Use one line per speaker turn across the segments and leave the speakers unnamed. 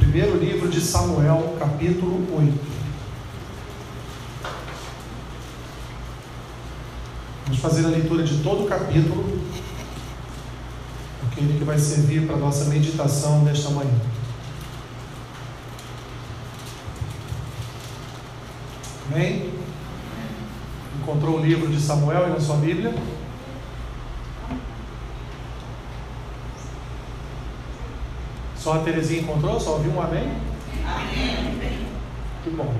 Primeiro livro de Samuel, capítulo 8. Vamos fazer a leitura de todo o capítulo, aquele que vai servir para a nossa meditação nesta manhã. Amém? Encontrou o livro de Samuel aí na sua Bíblia? Só a Terezinha encontrou? Só ouviu um amém? Amém. Que bom.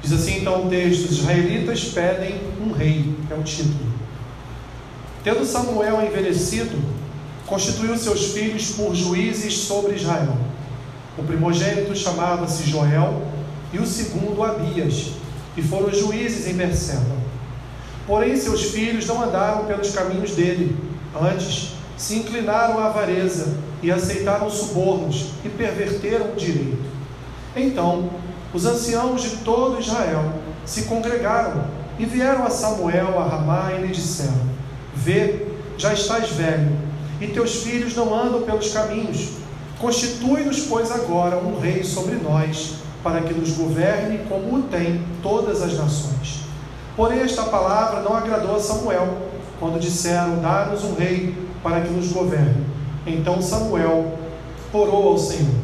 Diz assim então o texto: os israelitas pedem um rei, é o título. Tendo Samuel envelhecido, constituiu seus filhos por juízes sobre Israel. O primogênito chamava-se Joel e o segundo Abias, e foram juízes em Berseba. Porém, seus filhos não andaram pelos caminhos dele, antes se inclinaram à avareza e aceitaram subornos e perverteram o direito. Então, os anciãos de todo Israel se congregaram e vieram a Samuel a Ramá e lhe disseram: Vê, já estás velho, e teus filhos não andam pelos caminhos. Constitui-nos, pois, agora um rei sobre nós, para que nos governe como o tem todas as nações. Porém, esta palavra não agradou a Samuel, quando disseram: Dá-nos um rei para que nos governe. Então Samuel orou ao Senhor.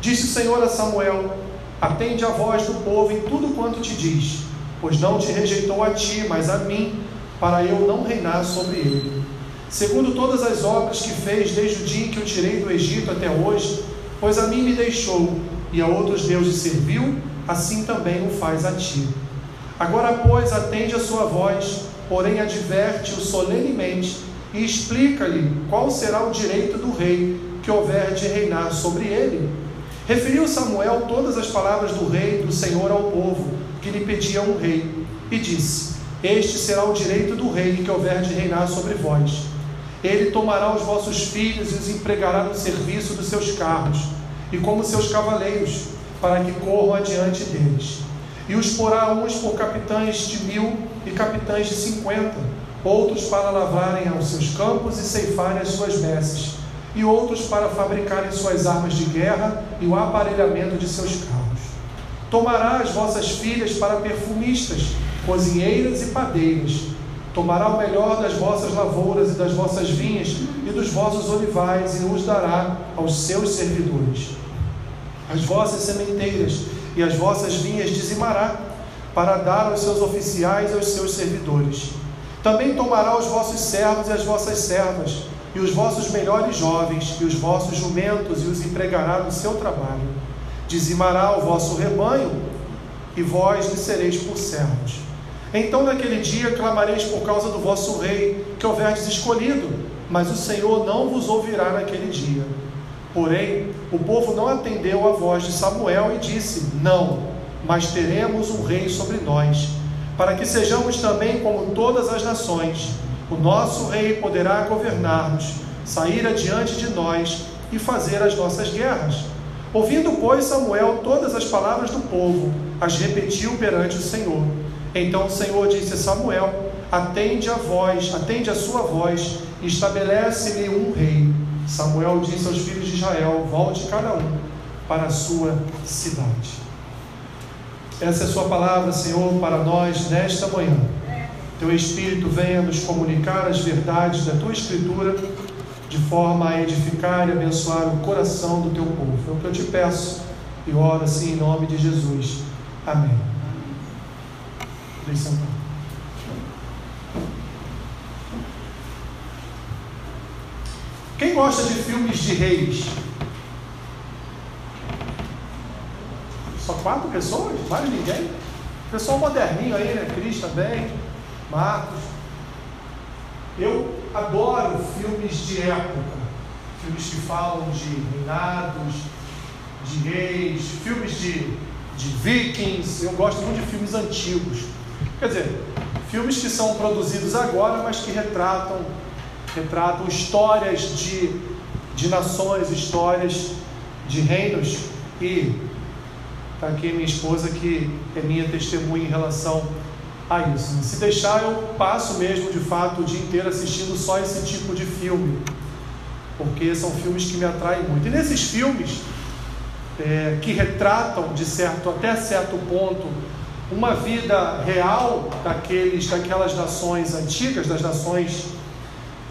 Disse o Senhor a Samuel: Atende a voz do povo em tudo quanto te diz, pois não te rejeitou a ti, mas a mim, para eu não reinar sobre ele. Segundo todas as obras que fez desde o dia em que eu tirei do Egito até hoje, pois a mim me deixou e a outros deuses serviu, assim também o faz a ti. Agora, pois, atende a sua voz, porém adverte-o solenemente e explica-lhe qual será o direito do rei que houver de reinar sobre ele. Referiu Samuel todas as palavras do rei do Senhor ao povo, que lhe pedia um rei, e disse: Este será o direito do rei que houver de reinar sobre vós. Ele tomará os vossos filhos e os empregará no serviço dos seus carros, e como seus cavaleiros, para que corram adiante deles. E os porá uns por capitães de mil e capitães de cinquenta outros para lavrarem aos seus campos e ceifarem as suas messes, e outros para fabricarem suas armas de guerra e o aparelhamento de seus carros. Tomará as vossas filhas para perfumistas, cozinheiras e padeiras. Tomará o melhor das vossas lavouras e das vossas vinhas e dos vossos olivais e os dará aos seus servidores. As vossas sementeiras e as vossas vinhas dizimará, para dar aos seus oficiais e aos seus servidores também tomará os vossos servos e as vossas servas, e os vossos melhores jovens, e os vossos jumentos, e os empregará no seu trabalho. Dizimará o vosso rebanho, e vós lhe sereis por servos. Então naquele dia clamareis por causa do vosso rei, que houverdes escolhido, mas o Senhor não vos ouvirá naquele dia. Porém, o povo não atendeu à voz de Samuel e disse: Não, mas teremos um rei sobre nós para que sejamos também como todas as nações. O nosso rei poderá governar-nos, sair adiante de nós e fazer as nossas guerras. Ouvindo, pois, Samuel todas as palavras do povo, as repetiu perante o Senhor. Então o Senhor disse a Samuel: Atende a voz, atende a sua voz, e estabelece-lhe um rei. Samuel disse aos filhos de Israel: Volte cada um para a sua cidade. Essa é a Sua palavra, Senhor, para nós nesta manhã. Teu Espírito venha nos comunicar as verdades da Tua Escritura, de forma a edificar e abençoar o coração do Teu povo. É o que eu te peço e oro assim em nome de Jesus. Amém. Deixe. Quem gosta de filmes de reis? Só quatro pessoas? Mais ninguém? Pessoal moderninho aí, né? Cris também, Marcos. Eu adoro filmes de época, filmes que falam de reinados, de reis, filmes de, de vikings. Eu gosto muito de filmes antigos. Quer dizer, filmes que são produzidos agora, mas que retratam, retratam histórias de, de nações, histórias de reinos e Está aqui minha esposa que é minha testemunha em relação a isso. Se deixar, eu passo mesmo de fato o dia inteiro assistindo só esse tipo de filme. porque são filmes que me atraem muito. E nesses filmes, é, que retratam, de certo, até certo ponto, uma vida real daqueles, daquelas nações antigas, das nações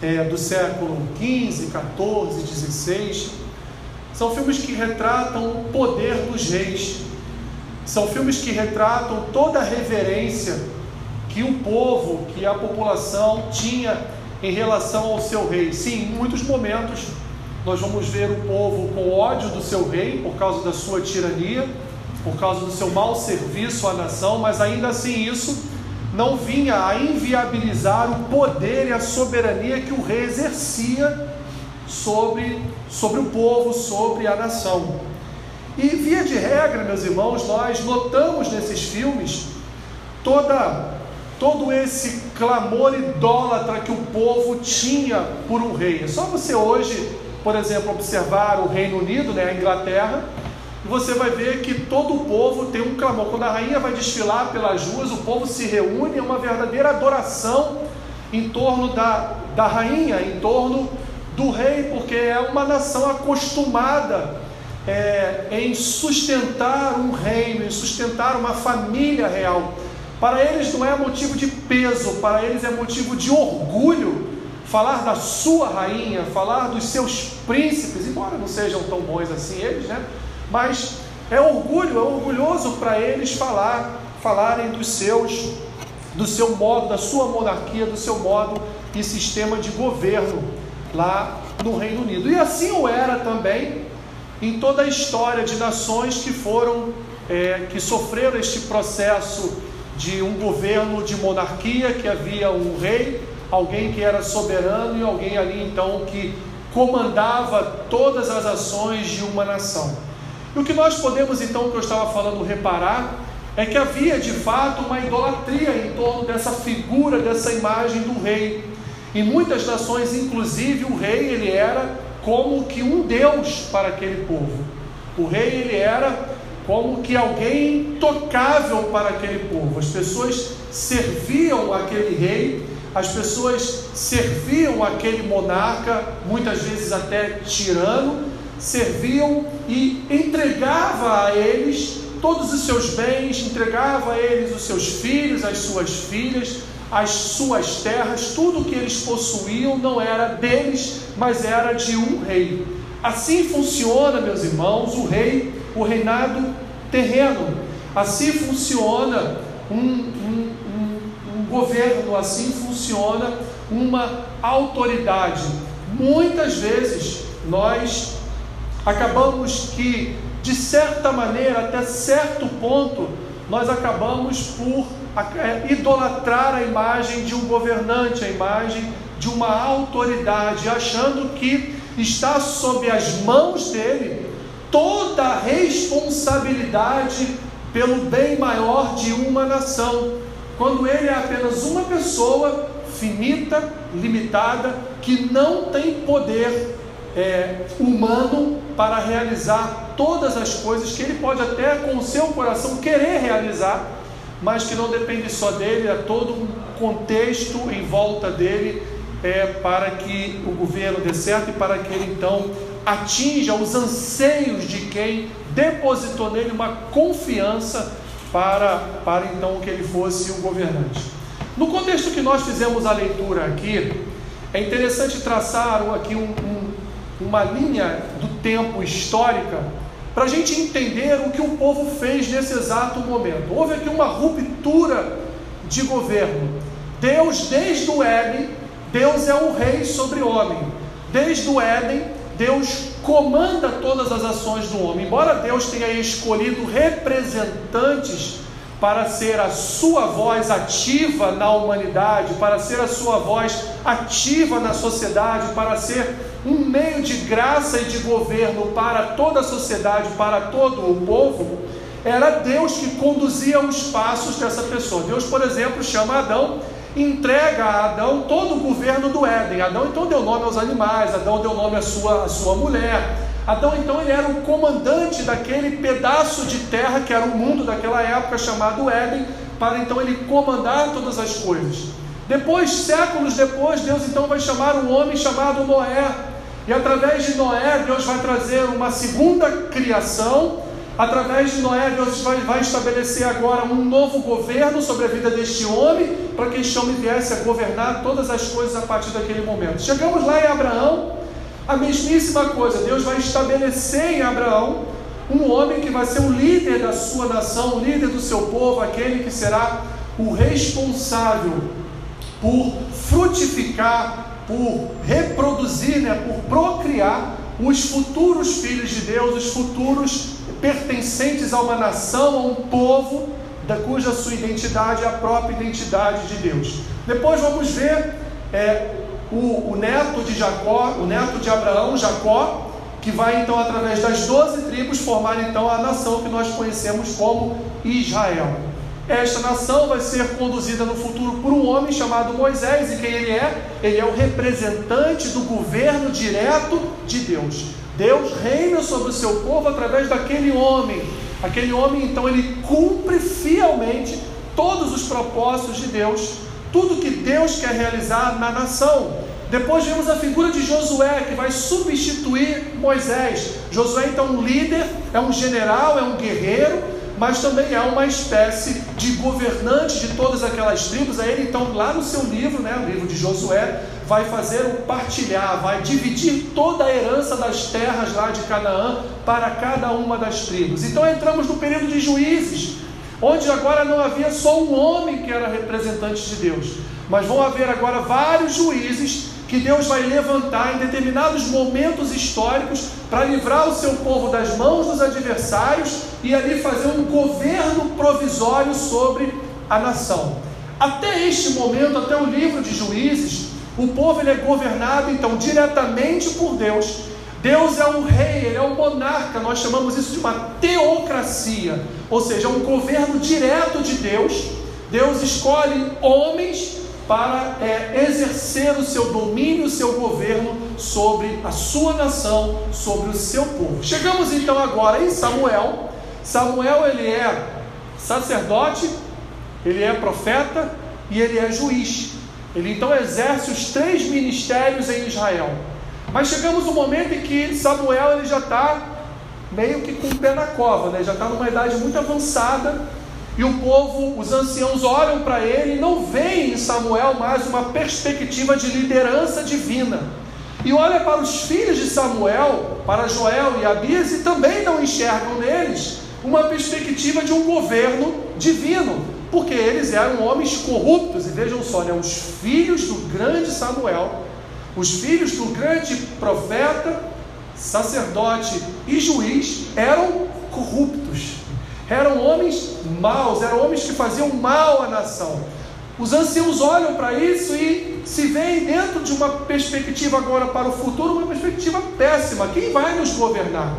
é, do século XV, XIV, XVI, são filmes que retratam o poder dos reis, são filmes que retratam toda a reverência que o povo, que a população tinha em relação ao seu rei. Sim, em muitos momentos nós vamos ver o povo com ódio do seu rei por causa da sua tirania, por causa do seu mau serviço à nação, mas ainda assim isso não vinha a inviabilizar o poder e a soberania que o rei exercia sobre, sobre o povo, sobre a nação. E via de regra, meus irmãos, nós notamos nesses filmes toda todo esse clamor idólatra que o povo tinha por um rei. É só você hoje, por exemplo, observar o Reino Unido, né, a Inglaterra, e você vai ver que todo o povo tem um clamor. Quando a rainha vai desfilar pelas ruas, o povo se reúne, é uma verdadeira adoração em torno da, da rainha, em torno do rei, porque é uma nação acostumada é, em sustentar um reino, em sustentar uma família real. Para eles não é motivo de peso, para eles é motivo de orgulho falar da sua rainha, falar dos seus príncipes, embora não sejam tão bons assim eles, né? Mas é orgulho, é orgulhoso para eles falar, falarem dos seus, do seu modo, da sua monarquia, do seu modo e sistema de governo lá no Reino Unido. E assim o era também em toda a história de nações que foram, é, que sofreram este processo de um governo de monarquia, que havia um rei, alguém que era soberano e alguém ali então que comandava todas as ações de uma nação. E o que nós podemos então, que eu estava falando, reparar, é que havia de fato uma idolatria em torno dessa figura, dessa imagem do rei. Em muitas nações, inclusive, o rei ele era como que um deus para aquele povo. O rei ele era como que alguém intocável para aquele povo. As pessoas serviam aquele rei, as pessoas serviam aquele monarca, muitas vezes até tirano, serviam e entregava a eles todos os seus bens, entregava a eles os seus filhos, as suas filhas, as suas terras, tudo que eles possuíam não era deles, mas era de um rei. Assim funciona, meus irmãos, o rei o reinado terreno. Assim funciona um, um, um, um governo, assim funciona uma autoridade. Muitas vezes nós acabamos que, de certa maneira, até certo ponto, nós acabamos por idolatrar a imagem de um governante, a imagem de uma autoridade, achando que está sob as mãos dele toda a responsabilidade pelo bem maior de uma nação, quando ele é apenas uma pessoa finita, limitada, que não tem poder é, humano para realizar todas as coisas que ele pode até com o seu coração querer realizar, mas que não depende só dele, é todo um contexto em volta dele é, para que o governo dê certo e para que ele então atinja os anseios de quem depositou nele uma confiança para, para então que ele fosse um governante. No contexto que nós fizemos a leitura aqui, é interessante traçar aqui um, um, uma linha do tempo histórica para a gente entender o que o povo fez nesse exato momento. Houve aqui uma ruptura de governo. Deus, desde o Éden, Deus é o rei sobre o homem. Desde o Éden, Deus comanda todas as ações do homem. Embora Deus tenha escolhido representantes para ser a sua voz ativa na humanidade, para ser a sua voz ativa na sociedade, para ser um meio de graça e de governo para toda a sociedade, para todo o povo, era Deus que conduzia os passos dessa pessoa. Deus, por exemplo, chama Adão entrega a Adão todo o governo do Éden. Adão então deu nome aos animais, Adão deu nome à sua, à sua mulher. Adão então ele era o comandante daquele pedaço de terra que era o mundo daquela época chamado Éden, para então ele comandar todas as coisas. Depois, séculos depois, Deus então vai chamar um homem chamado Noé. E através de Noé, Deus vai trazer uma segunda criação. Através de Noé, Deus vai, vai estabelecer agora um novo governo sobre a vida deste homem, para que este homem viesse a governar todas as coisas a partir daquele momento. Chegamos lá em Abraão, a mesmíssima coisa. Deus vai estabelecer em Abraão um homem que vai ser o líder da sua nação, o líder do seu povo, aquele que será o responsável por frutificar por reproduzir, né, por procriar os futuros filhos de Deus, os futuros pertencentes a uma nação, a um povo, da cuja sua identidade é a própria identidade de Deus. Depois vamos ver é, o, o neto de Jacó, o neto de Abraão, Jacó, que vai então através das doze tribos formar então a nação que nós conhecemos como Israel. Esta nação vai ser conduzida no futuro por um homem chamado Moisés, e quem ele é? Ele é o representante do governo direto de Deus. Deus reina sobre o seu povo através daquele homem. Aquele homem, então, ele cumpre fielmente todos os propósitos de Deus, tudo que Deus quer realizar na nação. Depois vemos a figura de Josué, que vai substituir Moisés. Josué, então, um líder, é um general, é um guerreiro, mas também é uma espécie de governante de todas aquelas tribos. Aí ele, então, lá no seu livro, né, o livro de Josué, vai fazer o partilhar, vai dividir toda a herança das terras lá de Canaã para cada uma das tribos. Então entramos no período de juízes, onde agora não havia só um homem que era representante de Deus, mas vão haver agora vários juízes que Deus vai levantar em determinados momentos históricos para livrar o seu povo das mãos dos adversários e ali fazer um governo provisório sobre a nação. Até este momento, até o livro de Juízes, o povo ele é governado então diretamente por Deus. Deus é o rei, ele é o monarca, nós chamamos isso de uma teocracia, ou seja, um governo direto de Deus. Deus escolhe homens para é, exercer o seu domínio, o seu governo sobre a sua nação, sobre o seu povo. Chegamos então agora em Samuel. Samuel ele é sacerdote, ele é profeta e ele é juiz. Ele então exerce os três ministérios em Israel. Mas chegamos no momento em que Samuel ele já está meio que com o pé na cova, né? já está numa idade muito avançada e o povo, os anciãos olham para ele e não veem em Samuel mais uma perspectiva de liderança divina. E olha para os filhos de Samuel, para Joel e Abias, e também não enxergam neles uma perspectiva de um governo divino, porque eles eram homens corruptos. E vejam só, né, os filhos do grande Samuel, os filhos do grande profeta, sacerdote e juiz eram corruptos eram homens maus, eram homens que faziam mal à nação. Os anciãos olham para isso e se veem dentro de uma perspectiva agora para o futuro, uma perspectiva péssima. Quem vai nos governar?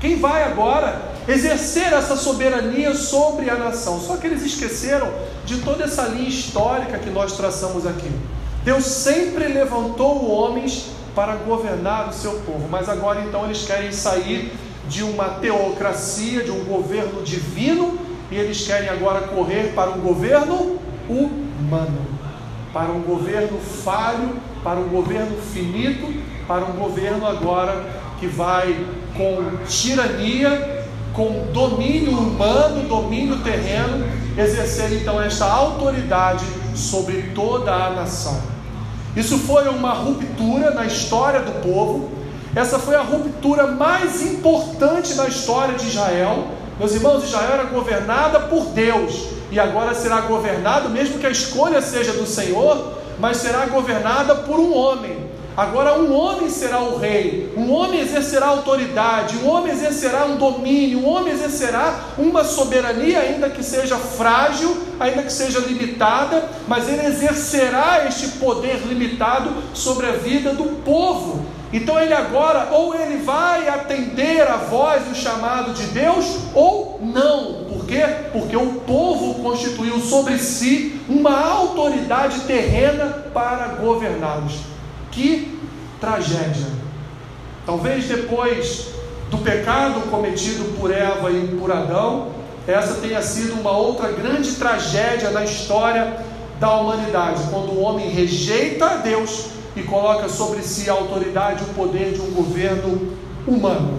Quem vai agora exercer essa soberania sobre a nação? Só que eles esqueceram de toda essa linha histórica que nós traçamos aqui. Deus sempre levantou homens para governar o seu povo, mas agora então eles querem sair de uma teocracia, de um governo divino, e eles querem agora correr para um governo humano, para um governo falho, para um governo finito, para um governo agora que vai com tirania, com domínio humano, domínio terreno, exercer então esta autoridade sobre toda a nação. Isso foi uma ruptura na história do povo, essa foi a ruptura mais importante na história de Israel. Meus irmãos, Israel era governada por Deus e agora será governado, mesmo que a escolha seja do Senhor, mas será governada por um homem. Agora, um homem será o rei, um homem exercerá autoridade, um homem exercerá um domínio, um homem exercerá uma soberania, ainda que seja frágil, ainda que seja limitada, mas ele exercerá este poder limitado sobre a vida do povo. Então ele agora, ou ele vai atender a voz do chamado de Deus, ou não. Por quê? Porque o povo constituiu sobre si uma autoridade terrena para governá-los. Que tragédia! Talvez depois do pecado cometido por Eva e por Adão, essa tenha sido uma outra grande tragédia na história da humanidade, quando o homem rejeita a Deus e coloca sobre si a autoridade e o poder de um governo humano.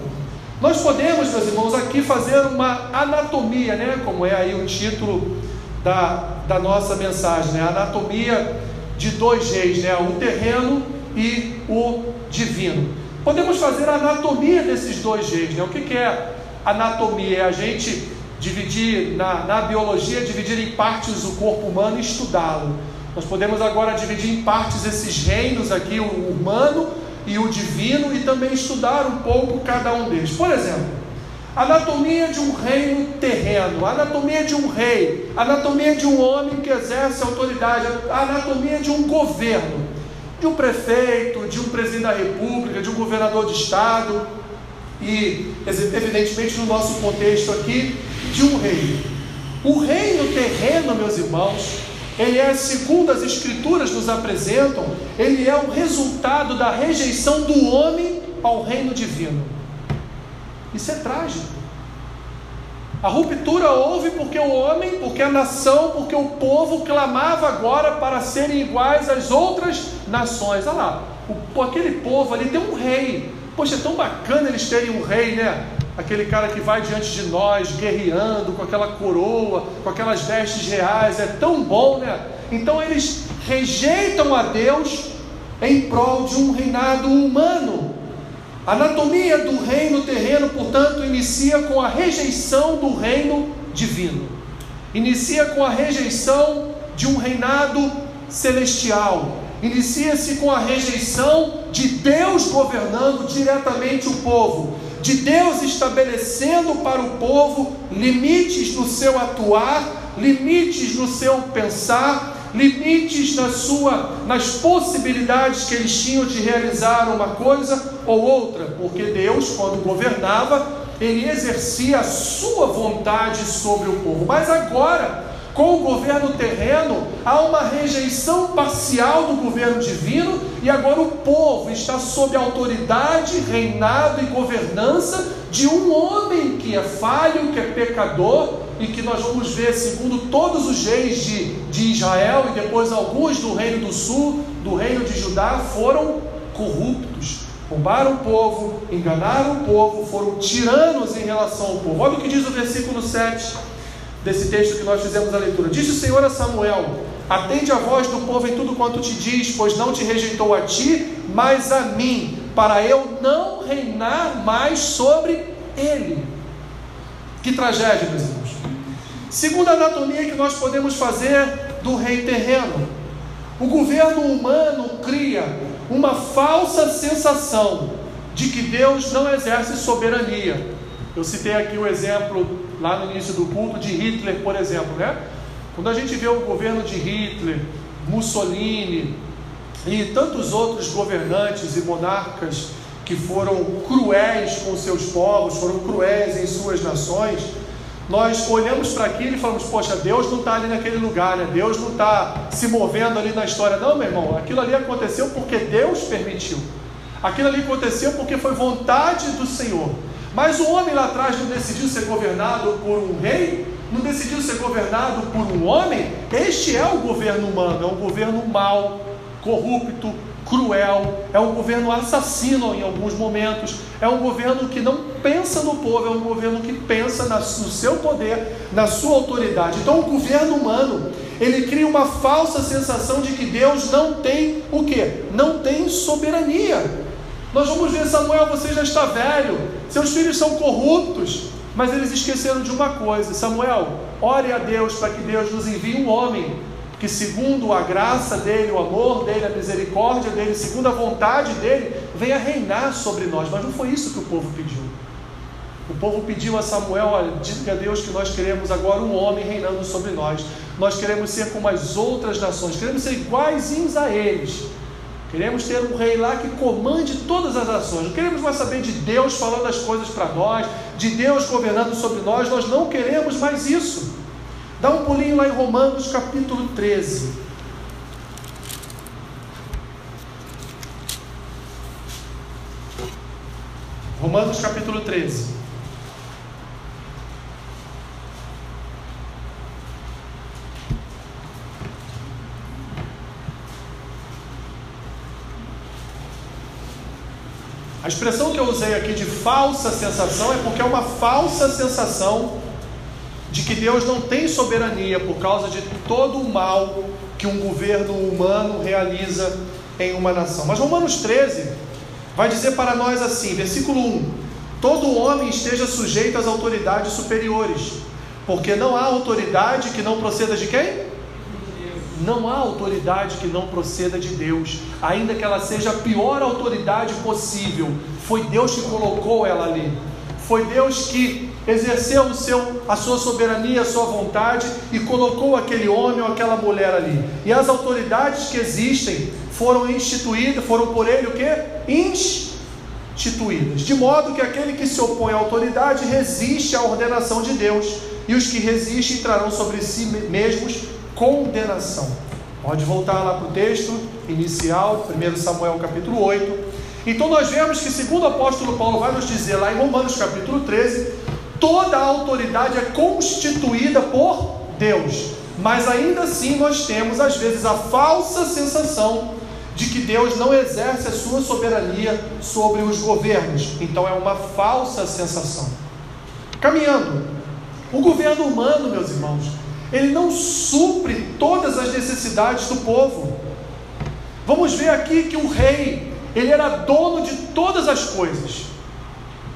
Nós podemos, meus irmãos, aqui fazer uma anatomia, né? Como é aí o título da, da nossa mensagem, né? Anatomia de dois reis, né? O terreno e o divino. Podemos fazer a anatomia desses dois reis, né? O que, que é anatomia? É a gente dividir na, na biologia, dividir em partes o corpo humano e estudá-lo. Nós podemos agora dividir em partes esses reinos aqui, o humano e o divino, e também estudar um pouco cada um deles. Por exemplo, anatomia de um reino terreno, anatomia de um rei, anatomia de um homem que exerce autoridade, anatomia de um governo, de um prefeito, de um presidente da república, de um governador de estado e, evidentemente, no nosso contexto aqui, de um rei. O reino terreno, meus irmãos, ele é, segundo as Escrituras nos apresentam, ele é o resultado da rejeição do homem ao reino divino. Isso é trágico. A ruptura houve porque o homem, porque a nação, porque o povo clamava agora para serem iguais às outras nações. Olha lá, o, aquele povo ali tem um rei. Poxa, é tão bacana eles terem um rei, né? Aquele cara que vai diante de nós, guerreando, com aquela coroa, com aquelas vestes reais, é tão bom, né? Então eles rejeitam a Deus em prol de um reinado humano. A anatomia do reino terreno, portanto, inicia com a rejeição do reino divino. Inicia com a rejeição de um reinado celestial. Inicia-se com a rejeição de Deus governando diretamente o povo de Deus estabelecendo para o povo limites no seu atuar, limites no seu pensar, limites na sua, nas possibilidades que eles tinham de realizar uma coisa ou outra, porque Deus, quando governava, ele exercia a sua vontade sobre o povo. Mas agora, com o governo terreno, há uma rejeição parcial do governo divino e agora o povo está sob autoridade, reinado e governança de um homem que é falho, que é pecador e que nós vamos ver, segundo todos os reis de, de Israel e depois alguns do reino do sul, do reino de Judá, foram corruptos. Roubaram o povo, enganaram o povo, foram tiranos em relação ao povo. Olha o que diz o versículo 7 desse texto que nós fizemos a leitura. Disse o Senhor a Samuel: Atende a voz do povo em tudo quanto te diz, pois não te rejeitou a ti, mas a mim, para eu não reinar mais sobre ele. Que tragédia, meus irmãos. Segunda anatomia que nós podemos fazer do rei terreno. O governo humano cria uma falsa sensação de que Deus não exerce soberania. Eu citei aqui o exemplo lá no início do culto de Hitler, por exemplo, né? Quando a gente vê o governo de Hitler, Mussolini e tantos outros governantes e monarcas que foram cruéis com seus povos, foram cruéis em suas nações, nós olhamos para aquilo e falamos: Poxa, Deus não está ali naquele lugar, né? Deus não está se movendo ali na história. Não, meu irmão, aquilo ali aconteceu porque Deus permitiu. Aquilo ali aconteceu porque foi vontade do Senhor. Mas o homem lá atrás não decidiu ser governado por um rei? Não decidiu ser governado por um homem? Este é o governo humano, é um governo mau, corrupto, cruel, é um governo assassino em alguns momentos, é um governo que não pensa no povo, é um governo que pensa no seu poder, na sua autoridade. Então, o governo humano, ele cria uma falsa sensação de que Deus não tem o que? Não tem soberania. Nós vamos ver, Samuel, você já está velho, seus filhos são corruptos, mas eles esqueceram de uma coisa: Samuel, ore a Deus para que Deus nos envie um homem que, segundo a graça dele, o amor dele, a misericórdia dele, segundo a vontade dele, venha reinar sobre nós. Mas não foi isso que o povo pediu. O povo pediu a Samuel: olha, diga a Deus que nós queremos agora um homem reinando sobre nós. Nós queremos ser como as outras nações, queremos ser iguaizinhos a eles. Queremos ter um rei lá que comande todas as ações. Não queremos mais saber de Deus falando as coisas para nós, de Deus governando sobre nós. Nós não queremos mais isso. Dá um pulinho lá em Romanos capítulo 13. Romanos capítulo 13. A expressão que eu usei aqui de falsa sensação é porque é uma falsa sensação de que Deus não tem soberania por causa de todo o mal que um governo humano realiza em uma nação. Mas Romanos 13 vai dizer para nós assim, versículo 1: Todo homem esteja sujeito às autoridades superiores, porque não há autoridade que não proceda de quem? Não há autoridade que não proceda de Deus, ainda que ela seja a pior autoridade possível. Foi Deus que colocou ela ali. Foi Deus que exerceu o seu, a sua soberania, a sua vontade e colocou aquele homem ou aquela mulher ali. E as autoridades que existem foram instituídas, foram por ele o que? Instituídas. De modo que aquele que se opõe à autoridade resiste à ordenação de Deus, e os que resistem trarão sobre si mesmos condenação. Pode voltar lá para o texto inicial, 1 Samuel capítulo 8. Então nós vemos que, segundo o apóstolo Paulo vai nos dizer lá em Romanos capítulo 13, toda a autoridade é constituída por Deus. Mas ainda assim nós temos às vezes a falsa sensação de que Deus não exerce a sua soberania sobre os governos. Então é uma falsa sensação. Caminhando, o governo humano, meus irmãos, ele não supre todas as necessidades do povo. Vamos ver aqui que o rei, ele era dono de todas as coisas.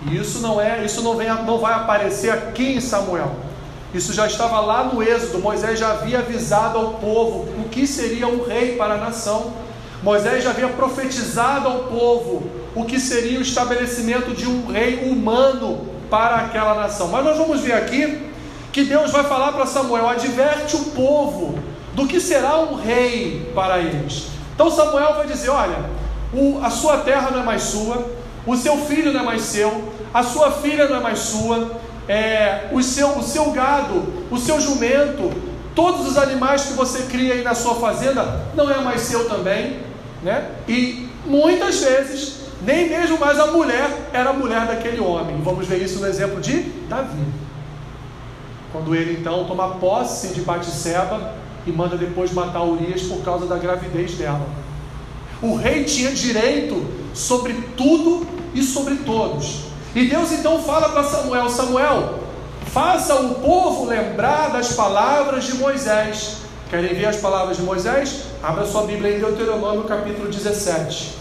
E isso não é, isso não, vem, não vai aparecer aqui em Samuel. Isso já estava lá no Êxodo. Moisés já havia avisado ao povo o que seria um rei para a nação. Moisés já havia profetizado ao povo o que seria o estabelecimento de um rei humano para aquela nação. Mas nós vamos ver aqui que Deus vai falar para Samuel: adverte o povo do que será um rei para eles. Então Samuel vai dizer: olha, o, a sua terra não é mais sua, o seu filho não é mais seu, a sua filha não é mais sua, é, o, seu, o seu gado, o seu jumento, todos os animais que você cria aí na sua fazenda não é mais seu também né? E muitas vezes, nem mesmo mais a mulher era a mulher daquele homem. Vamos ver isso no exemplo de Davi. Quando ele então toma posse de Batseba e manda depois matar Urias por causa da gravidez dela. O rei tinha direito sobre tudo e sobre todos. E Deus então fala para Samuel: Samuel, faça o povo lembrar das palavras de Moisés Querem ver as palavras de Moisés? Abra sua Bíblia em Deuteronômio capítulo 17.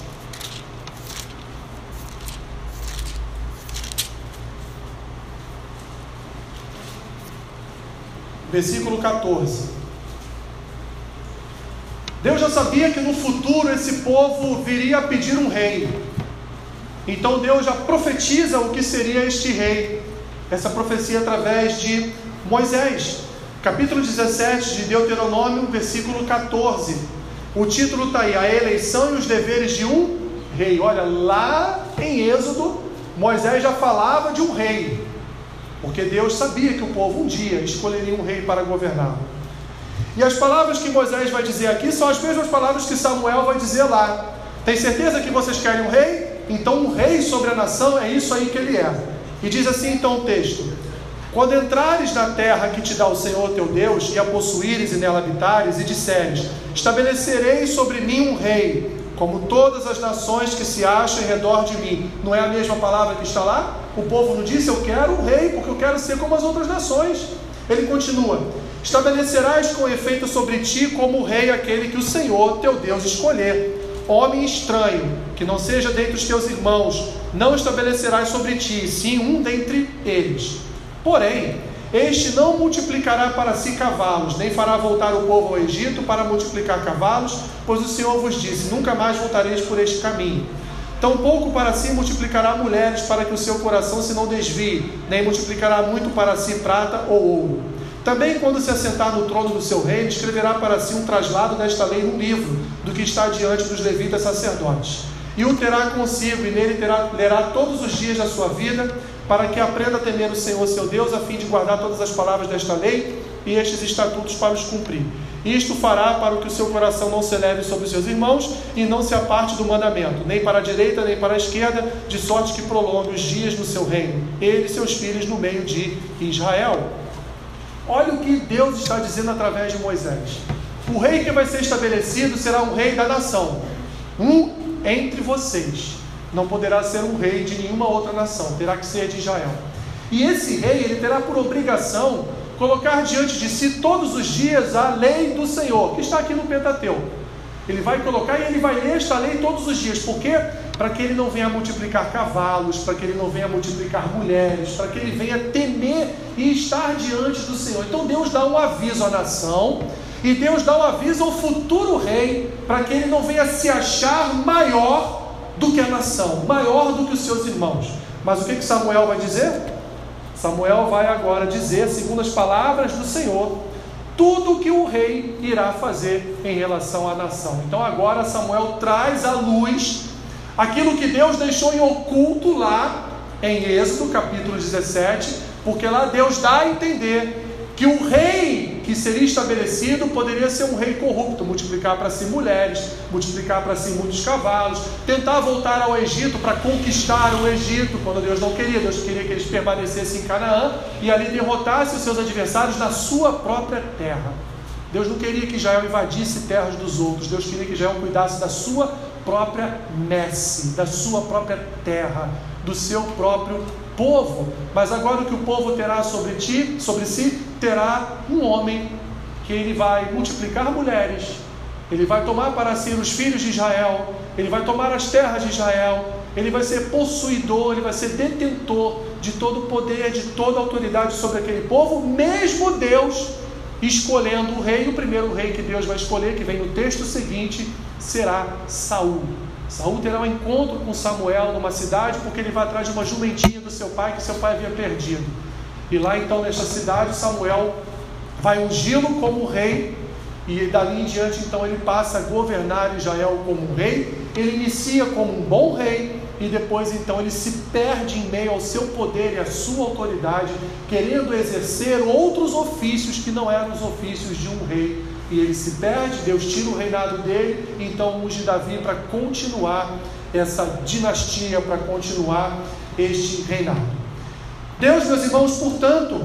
Versículo 14. Deus já sabia que no futuro esse povo viria a pedir um rei. Então Deus já profetiza o que seria este rei. Essa profecia através de Moisés capítulo 17 de Deuteronômio, versículo 14. O título está aí: A eleição e os deveres de um rei. Olha, lá em Êxodo, Moisés já falava de um rei, porque Deus sabia que o povo um dia escolheria um rei para governar. E as palavras que Moisés vai dizer aqui são as mesmas palavras que Samuel vai dizer lá. Tem certeza que vocês querem um rei? Então, um rei sobre a nação é isso aí que ele é. E diz assim então o texto: quando entrares na terra que te dá o Senhor teu Deus, e a possuíres e nela habitares, e disseres: Estabelecerei sobre mim um rei, como todas as nações que se acham em redor de mim. Não é a mesma palavra que está lá? O povo não disse: Eu quero um rei, porque eu quero ser como as outras nações. Ele continua: Estabelecerás com efeito sobre ti como rei aquele que o Senhor teu Deus escolher. Homem estranho, que não seja dentre os teus irmãos, não estabelecerás sobre ti, sim um dentre eles Porém, este não multiplicará para si cavalos, nem fará voltar o povo ao Egito para multiplicar cavalos, pois o Senhor vos disse: Nunca mais voltareis por este caminho. Tampouco para si multiplicará mulheres, para que o seu coração se não desvie, nem multiplicará muito para si prata ou ouro. Também, quando se assentar no trono do seu reino, escreverá para si um traslado desta lei no livro, do que está diante dos levitas sacerdotes. E o terá consigo, e nele terá, lerá todos os dias da sua vida, para que aprenda a temer o Senhor seu Deus, a fim de guardar todas as palavras desta lei e estes estatutos para os cumprir. Isto fará para que o seu coração não se eleve sobre os seus irmãos e não se aparte do mandamento, nem para a direita nem para a esquerda, de sorte que prolongue os dias no seu reino, ele e seus filhos no meio de Israel. Olha o que Deus está dizendo através de Moisés. O rei que vai ser estabelecido será um rei da nação, um entre vocês. não poderá ser um rei de nenhuma outra nação, terá que ser de Israel. E esse rei, ele terá por obrigação colocar diante de si todos os dias a lei do Senhor, que está aqui no Pentateuco. Ele vai colocar e ele vai ler esta lei todos os dias. Por quê? Para que ele não venha multiplicar cavalos, para que ele não venha multiplicar mulheres, para que ele venha temer e estar diante do Senhor. Então Deus dá um aviso à nação e Deus dá um aviso ao futuro rei, para que ele não venha se achar maior do que a nação, maior do que os seus irmãos. Mas o que, que Samuel vai dizer? Samuel vai agora dizer, segundo as palavras do Senhor, tudo que o rei irá fazer em relação à nação. Então agora Samuel traz à luz aquilo que Deus deixou em oculto lá em Êxodo capítulo 17, porque lá Deus dá a entender que o rei que seria estabelecido poderia ser um rei corrupto, multiplicar para si mulheres, multiplicar para si muitos cavalos, tentar voltar ao Egito para conquistar o Egito, quando Deus não queria, Deus queria que eles permanecessem em Canaã e ali derrotasse os seus adversários na sua própria terra. Deus não queria que Israel invadisse terras dos outros, Deus queria que Israel cuidasse da sua própria messe, da sua própria terra, do seu próprio povo. Mas agora o que o povo terá sobre ti, sobre si, terá um homem que ele vai multiplicar mulheres, ele vai tomar para si os filhos de Israel, ele vai tomar as terras de Israel, ele vai ser possuidor, ele vai ser detentor de todo o poder, de toda a autoridade sobre aquele povo, mesmo Deus escolhendo o rei, o primeiro rei que Deus vai escolher, que vem no texto seguinte, será Saul. Saul terá um encontro com Samuel numa cidade, porque ele vai atrás de uma jumentinha do seu pai que seu pai havia perdido. E lá então, nesta cidade, Samuel vai ungí-lo como rei, e dali em diante, então, ele passa a governar Israel como rei. Ele inicia como um bom rei, e depois, então, ele se perde em meio ao seu poder e à sua autoridade, querendo exercer outros ofícios que não eram os ofícios de um rei. E ele se perde, Deus tira o reinado dele, então unge Davi para continuar essa dinastia, para continuar este reinado. Deus, meus irmãos, portanto,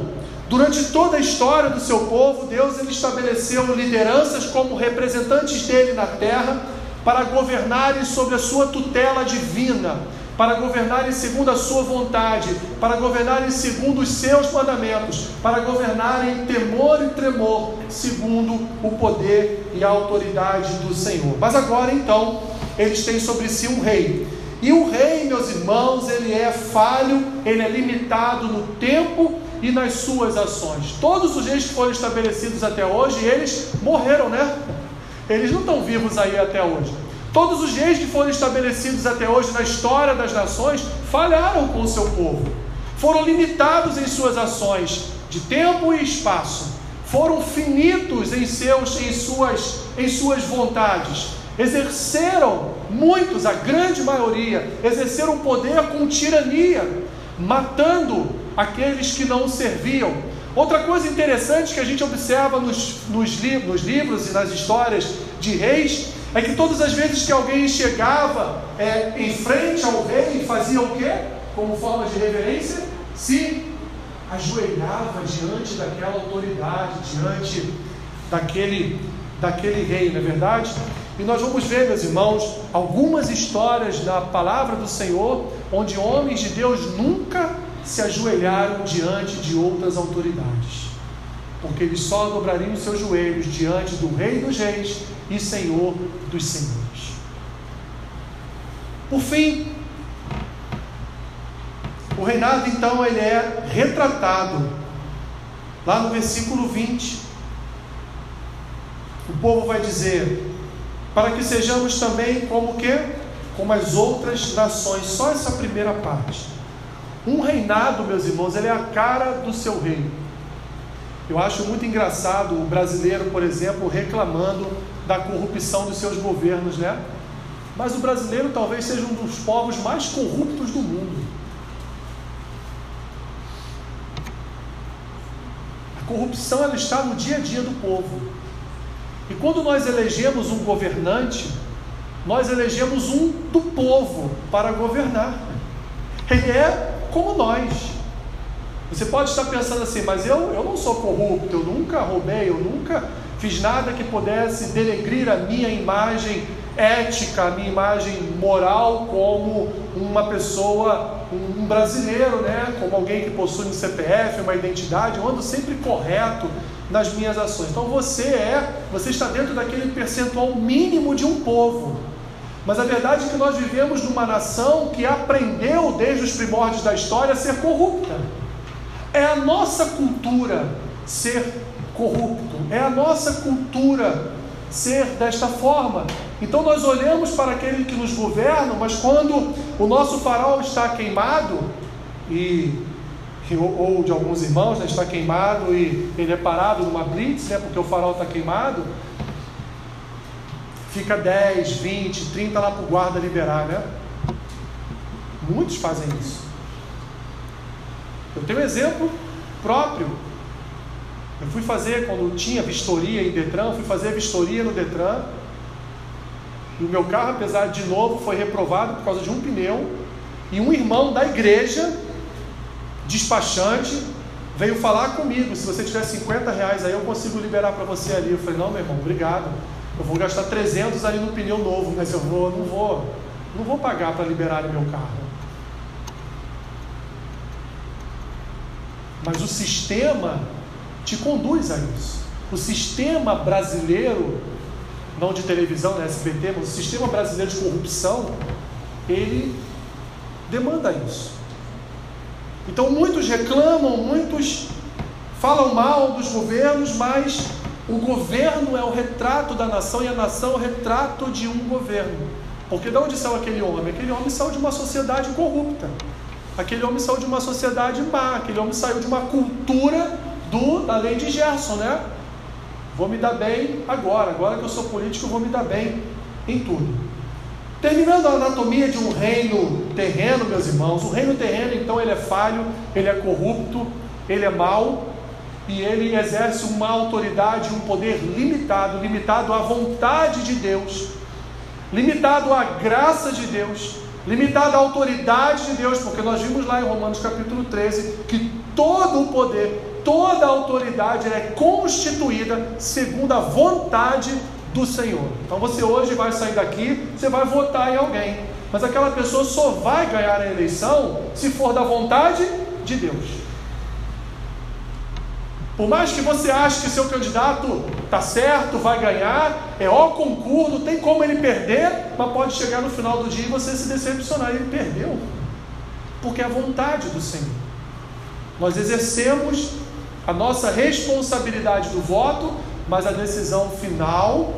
durante toda a história do seu povo, Deus ele estabeleceu lideranças como representantes dele na terra para governarem sob a sua tutela divina, para governarem segundo a sua vontade, para governarem segundo os seus mandamentos, para governarem em temor e tremor, segundo o poder e a autoridade do Senhor. Mas agora então, eles têm sobre si um rei e o rei, meus irmãos, ele é falho, ele é limitado no tempo e nas suas ações. Todos os reis que foram estabelecidos até hoje, eles morreram, né? Eles não estão vivos aí até hoje. Todos os reis que foram estabelecidos até hoje na história das nações falharam com o seu povo. Foram limitados em suas ações de tempo e espaço. Foram finitos em seus em suas em suas vontades exerceram, muitos, a grande maioria, exerceram poder com tirania, matando aqueles que não serviam. Outra coisa interessante que a gente observa nos, nos, li nos livros e nas histórias de reis é que todas as vezes que alguém chegava é, em frente ao rei fazia o quê? Como forma de reverência? Se ajoelhava diante daquela autoridade, diante daquele, daquele rei, não é verdade? E nós vamos ver, meus irmãos, algumas histórias da palavra do Senhor onde homens de Deus nunca se ajoelharam diante de outras autoridades, porque eles só dobrariam os seus joelhos diante do Rei dos Reis e Senhor dos Senhores. Por fim, o reinado então ele é retratado lá no versículo 20. O povo vai dizer: para que sejamos também como que? Como as outras nações. Só essa primeira parte. Um reinado, meus irmãos, ele é a cara do seu reino. Eu acho muito engraçado o brasileiro, por exemplo, reclamando da corrupção dos seus governos, né? Mas o brasileiro talvez seja um dos povos mais corruptos do mundo. A corrupção ela está no dia a dia do povo. E quando nós elegemos um governante, nós elegemos um do povo para governar. Ele é como nós. Você pode estar pensando assim, mas eu, eu não sou corrupto, eu nunca roubei, eu nunca fiz nada que pudesse denegrir a minha imagem ética, a minha imagem moral como uma pessoa, um brasileiro, né? Como alguém que possui um CPF, uma identidade, eu ando sempre correto nas minhas ações. Então você é, você está dentro daquele percentual mínimo de um povo. Mas a verdade é que nós vivemos numa nação que aprendeu desde os primórdios da história a ser corrupta. É a nossa cultura ser corrupto, é a nossa cultura ser desta forma. Então nós olhamos para aquele que nos governa, mas quando o nosso farol está queimado, e, ou de alguns irmãos né, está queimado e ele é parado numa blitz, né, porque o farol está queimado, fica 10, 20, 30 lá para o guarda liberar, né? Muitos fazem isso. Eu tenho um exemplo próprio. Eu fui fazer, quando tinha vistoria em Detran, fui fazer vistoria no Detran. E o meu carro, apesar de novo, foi reprovado por causa de um pneu. E um irmão da igreja, despachante, veio falar comigo. Se você tiver 50 reais aí, eu consigo liberar para você ali. Eu falei, não, meu irmão, obrigado. Eu vou gastar 300 ali no pneu novo, mas eu vou, não vou, não vou pagar para liberar meu carro. Mas o sistema te conduz a isso. O sistema brasileiro, não de televisão, né, SBT, mas o sistema brasileiro de corrupção, ele demanda isso. Então muitos reclamam, muitos falam mal dos governos, mas o governo é o retrato da nação e a nação é o retrato de um governo. Porque de onde saiu aquele homem? Aquele homem saiu de uma sociedade corrupta. Aquele homem saiu de uma sociedade má. Aquele homem saiu de uma cultura do, da lei de Gerson, né? Vou me dar bem agora. Agora que eu sou político, vou me dar bem em tudo. Terminando a anatomia de um reino terreno, meus irmãos, o reino terreno, então, ele é falho, ele é corrupto, ele é mau, e ele exerce uma autoridade, um poder limitado, limitado à vontade de Deus, limitado à graça de Deus, limitado à autoridade de Deus, porque nós vimos lá em Romanos capítulo 13 que todo o poder, toda a autoridade é constituída segundo a vontade do Senhor. Então você hoje vai sair daqui, você vai votar em alguém, mas aquela pessoa só vai ganhar a eleição se for da vontade de Deus. Por mais que você ache que seu candidato está certo, vai ganhar, é ó concurso, tem como ele perder, mas pode chegar no final do dia e você se decepcionar. Ele perdeu, porque é a vontade do Senhor. Nós exercemos a nossa responsabilidade do voto, mas a decisão final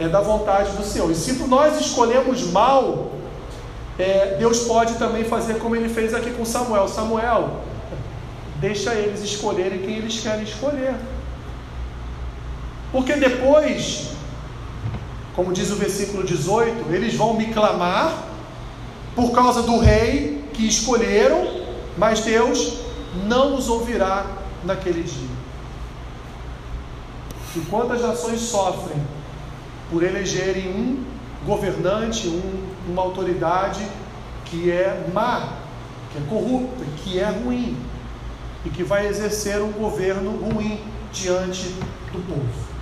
é da vontade do Senhor. E se nós escolhemos mal, é, Deus pode também fazer como ele fez aqui com Samuel. Samuel, deixa eles escolherem quem eles querem escolher. Porque depois, como diz o versículo 18, eles vão me clamar por causa do rei que escolheram, mas Deus não os ouvirá naquele dia. E quantas nações sofrem por elegerem um governante, um, uma autoridade que é má, que é corrupta, que é ruim e que vai exercer um governo ruim diante do povo.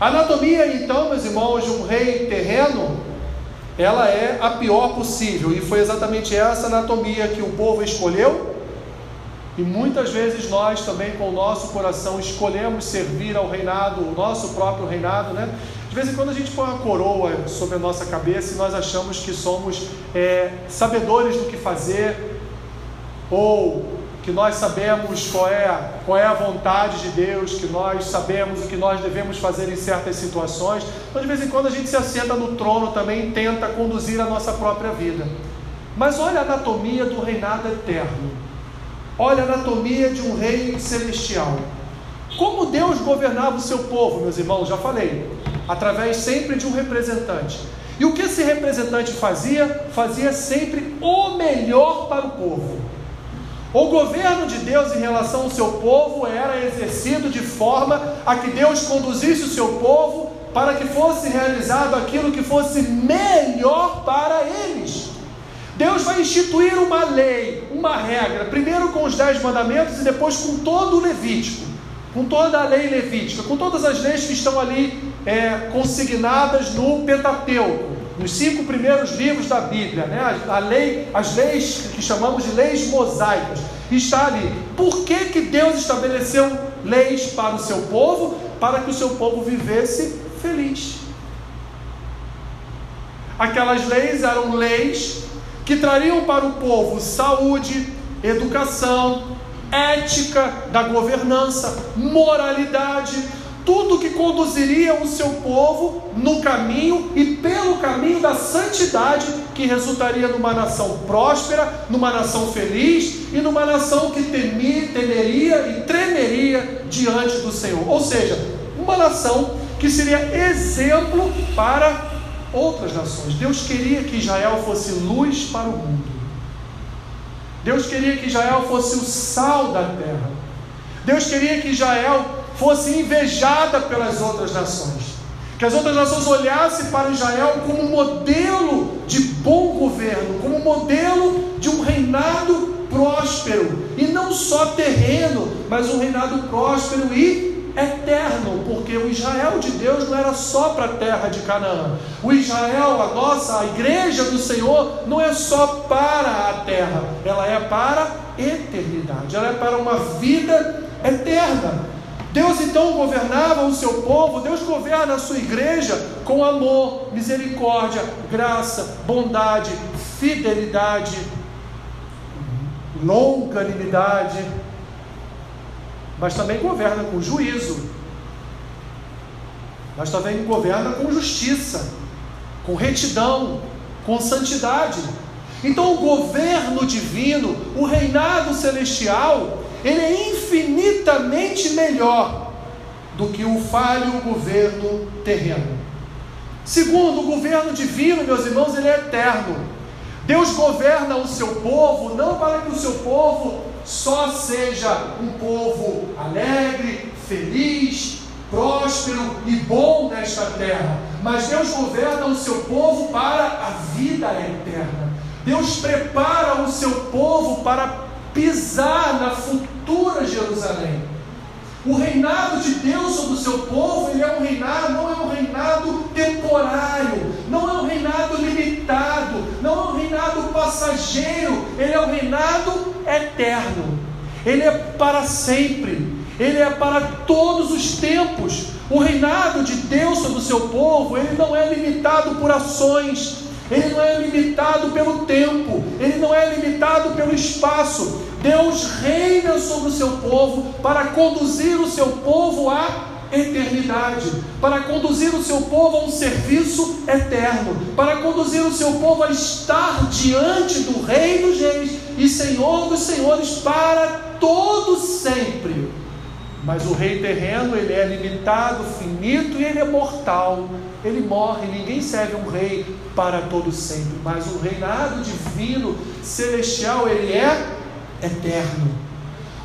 A anatomia, então, meus irmãos, de um rei terreno, ela é a pior possível, e foi exatamente essa anatomia que o povo escolheu. E muitas vezes nós também, com o nosso coração, escolhemos servir ao reinado, o nosso próprio reinado, né? De vez em quando a gente põe uma coroa sobre a nossa cabeça e nós achamos que somos é, sabedores do que fazer, ou que nós sabemos qual é, qual é a vontade de Deus, que nós sabemos o que nós devemos fazer em certas situações. Então, de vez em quando, a gente se assenta no trono também e tenta conduzir a nossa própria vida. Mas olha a anatomia do reinado eterno. Olha a anatomia de um rei celestial. Como Deus governava o seu povo, meus irmãos, já falei, através sempre de um representante. E o que esse representante fazia? Fazia sempre o melhor para o povo. O governo de Deus em relação ao seu povo era exercido de forma a que Deus conduzisse o seu povo para que fosse realizado aquilo que fosse melhor para eles. Deus vai instituir uma lei, uma regra, primeiro com os dez mandamentos e depois com todo o Levítico, com toda a lei levítica, com todas as leis que estão ali é, consignadas no Pentateuco. nos cinco primeiros livros da Bíblia, né? a, lei, as leis que chamamos de leis mosaicas, está ali. Por que, que Deus estabeleceu leis para o seu povo? Para que o seu povo vivesse feliz. Aquelas leis eram leis que trariam para o povo saúde, educação, ética da governança, moralidade, tudo que conduziria o seu povo no caminho e pelo caminho da santidade, que resultaria numa nação próspera, numa nação feliz e numa nação que temia, temeria e tremeria diante do Senhor. Ou seja, uma nação que seria exemplo para outras nações. Deus queria que Israel fosse luz para o mundo. Deus queria que Israel fosse o sal da terra. Deus queria que Israel fosse invejada pelas outras nações. Que as outras nações olhassem para Israel como modelo de bom governo, como modelo de um reinado próspero, e não só terreno, mas um reinado próspero e eterno, porque o Israel de Deus não era só para a terra de Canaã. O Israel, a nossa, a igreja do Senhor, não é só para a terra, ela é para a eternidade, ela é para uma vida eterna. Deus então governava o seu povo, Deus governa a sua igreja com amor, misericórdia, graça, bondade, fidelidade, longanimidade, mas também governa com juízo, mas também governa com justiça, com retidão, com santidade. Então, o governo divino, o reinado celestial, ele é infinitamente melhor do que o falho governo terreno. Segundo, o governo divino, meus irmãos, ele é eterno. Deus governa o seu povo não para que o seu povo só seja um povo alegre, feliz, próspero e bom nesta terra, mas Deus governa o seu povo para a vida eterna. Deus prepara o seu povo para pisar na futura Jerusalém. O reinado de Deus sobre o seu povo, ele é um reinado, não é um reinado temporário, não é um reinado limitado, não é um reinado passageiro, ele é um reinado eterno. Ele é para sempre, ele é para todos os tempos. O reinado de Deus sobre o seu povo, ele não é limitado por ações, ele não é limitado pelo tempo, ele não é limitado pelo espaço. Deus reina sobre o seu povo para conduzir o seu povo à eternidade, para conduzir o seu povo a um serviço eterno, para conduzir o seu povo a estar diante do Rei dos Reis e Senhor dos Senhores para todo sempre. Mas o rei terreno, ele é limitado, finito e ele é mortal. Ele morre, ninguém serve um rei para todo sempre, mas o reinado divino, celestial, ele é eterno.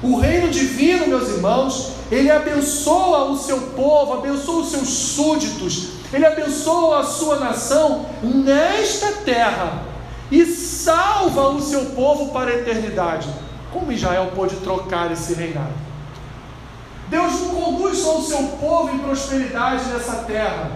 O reino divino, meus irmãos, ele abençoa o seu povo, abençoa os seus súditos, ele abençoa a sua nação nesta terra e salva o seu povo para a eternidade. Como Israel pôde trocar esse reinado? Deus não conduz só o seu povo em prosperidade nessa terra,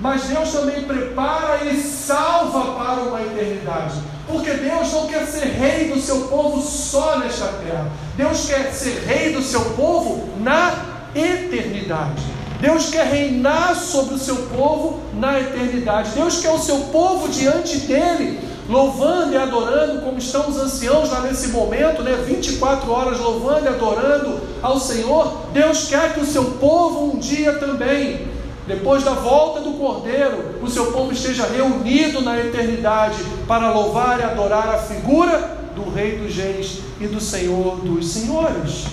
mas Deus também prepara e salva para uma eternidade. Porque Deus não quer ser rei do seu povo só nesta terra. Deus quer ser rei do seu povo na eternidade. Deus quer reinar sobre o seu povo na eternidade. Deus quer o seu povo diante dele louvando e adorando, como estão os anciãos lá nesse momento, né? 24 horas louvando e adorando ao Senhor. Deus quer que o seu povo um dia também, depois da volta do Cordeiro, o seu povo esteja reunido na eternidade para louvar e adorar a figura do Rei dos Reis e do Senhor dos Senhores.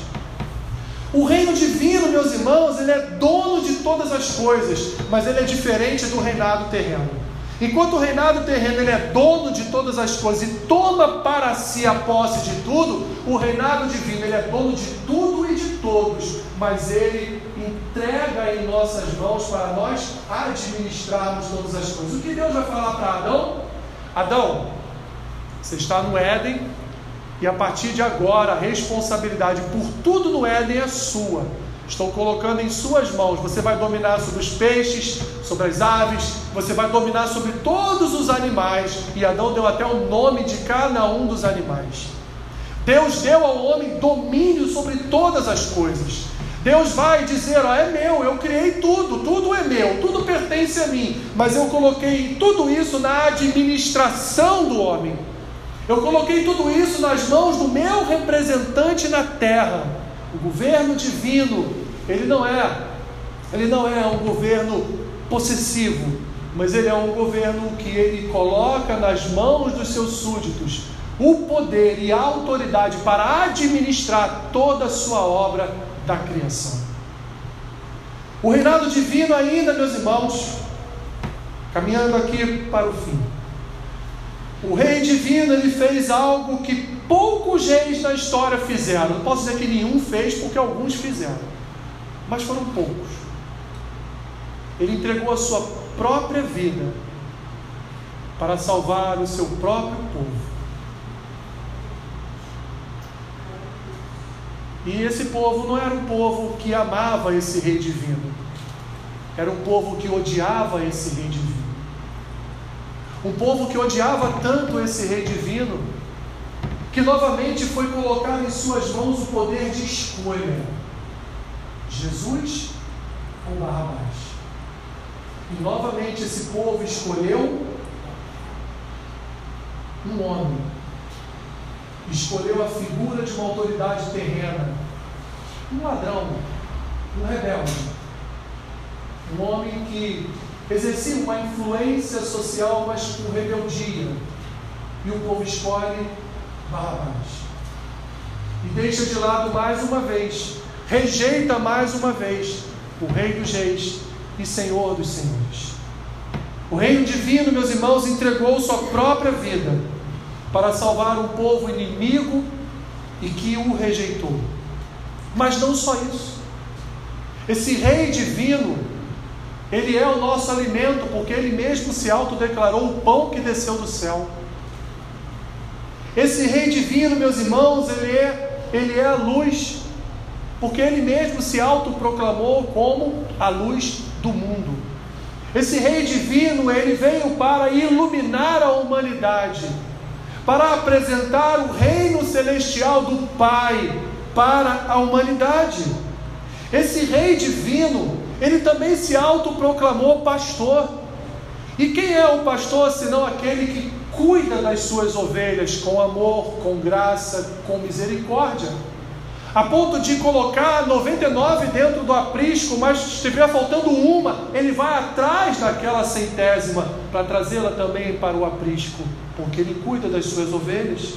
O reino divino, meus irmãos, ele é dono de todas as coisas, mas ele é diferente do reinado terreno. Enquanto o reinado terreno ele é dono de todas as coisas e toma para si a posse de tudo, o reinado divino ele é dono de tudo e de todos, mas ele entrega em nossas mãos para nós administrarmos todas as coisas. O que Deus vai falar para Adão? Adão, você está no Éden e a partir de agora a responsabilidade por tudo no Éden é sua. Estou colocando em suas mãos. Você vai dominar sobre os peixes, sobre as aves, você vai dominar sobre todos os animais. E Adão deu até o nome de cada um dos animais. Deus deu ao homem domínio sobre todas as coisas. Deus vai dizer: ó, é meu, eu criei tudo, tudo é meu, tudo pertence a mim, mas eu coloquei tudo isso na administração do homem. Eu coloquei tudo isso nas mãos do meu representante na terra. O governo divino, ele não é, ele não é um governo possessivo, mas ele é um governo que ele coloca nas mãos dos seus súditos o poder e a autoridade para administrar toda a sua obra da criação. O reinado divino ainda, meus irmãos, caminhando aqui para o fim. O rei divino ele fez algo que poucos reis na história fizeram. Não posso dizer que nenhum fez, porque alguns fizeram, mas foram poucos. Ele entregou a sua própria vida para salvar o seu próprio povo. E esse povo não era um povo que amava esse rei divino, era um povo que odiava esse rei divino. Um povo que odiava tanto esse rei divino, que novamente foi colocado em suas mãos o poder de escolha: Jesus ou Barrabás. E novamente esse povo escolheu um homem. Escolheu a figura de uma autoridade terrena, um ladrão, um rebelde, um homem que exercia uma influência social, mas com rebeldia. E o povo escolhe Barrabás. E deixa de lado mais uma vez, rejeita mais uma vez o Rei dos Reis e Senhor dos Senhores. O reino divino, meus irmãos, entregou sua própria vida para salvar um povo inimigo e que o rejeitou. Mas não só isso. Esse rei divino, ele é o nosso alimento, porque ele mesmo se autodeclarou o pão que desceu do céu. Esse rei divino, meus irmãos, ele é, ele é a luz, porque ele mesmo se autoproclamou como a luz do mundo. Esse rei divino, ele veio para iluminar a humanidade para apresentar o reino celestial do Pai para a humanidade. Esse rei divino, ele também se autoproclamou pastor. E quem é o pastor senão aquele que cuida das suas ovelhas com amor, com graça, com misericórdia? A ponto de colocar 99 dentro do aprisco, mas se estiver faltando uma, ele vai atrás daquela centésima para trazê-la também para o aprisco porque ele cuida das suas ovelhas.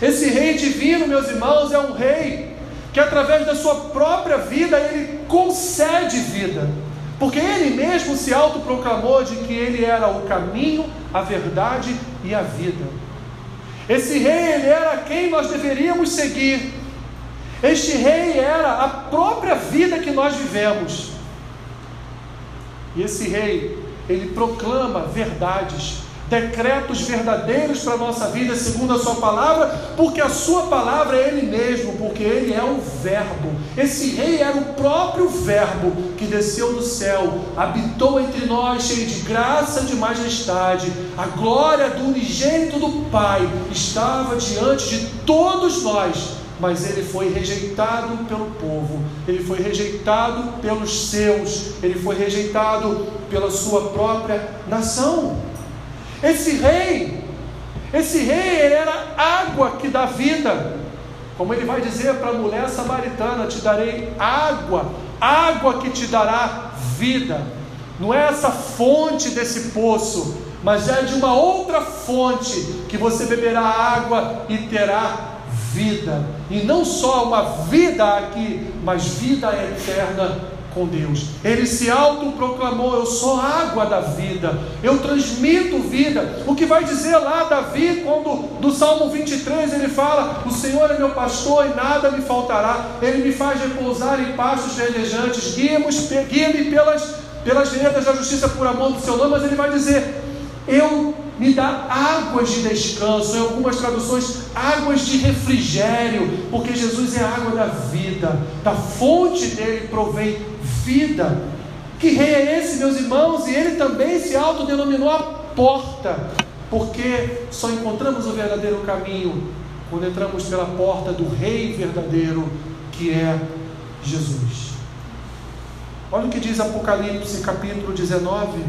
Esse rei divino, meus irmãos, é um rei que através da sua própria vida ele concede vida. Porque ele mesmo se autoproclamou de que ele era o caminho, a verdade e a vida. Esse rei, ele era quem nós deveríamos seguir. Este rei era a própria vida que nós vivemos. E esse rei, ele proclama verdades decretos verdadeiros para a nossa vida, segundo a Sua palavra, porque a Sua palavra é Ele mesmo, porque Ele é o Verbo. Esse rei era o próprio Verbo que desceu do céu, habitou entre nós, cheio de graça, de majestade. A glória do unigênito do Pai estava diante de todos nós mas ele foi rejeitado pelo povo, ele foi rejeitado pelos seus, ele foi rejeitado pela sua própria nação. Esse rei, esse rei era água que dá vida. Como ele vai dizer para a mulher samaritana: Te darei água, água que te dará vida. Não é essa fonte desse poço, mas é de uma outra fonte que você beberá água e terá vida. E não só uma vida aqui, mas vida eterna com Deus. Ele se autoproclamou: Eu sou água da vida, eu transmito vida. O que vai dizer lá Davi, quando do Salmo 23 ele fala: O Senhor é meu pastor e nada me faltará, ele me faz repousar em pastos verdejantes, guia-me pelas, pelas veredas da justiça por amor do seu nome. Mas ele vai dizer: Eu me dá águas de descanso, em algumas traduções, águas de refrigério, porque Jesus é a água da vida, da fonte dele provém vida. Que rei é esse, meus irmãos? E ele também se autodenominou a porta, porque só encontramos o verdadeiro caminho quando entramos pela porta do Rei verdadeiro, que é Jesus. Olha o que diz Apocalipse capítulo 19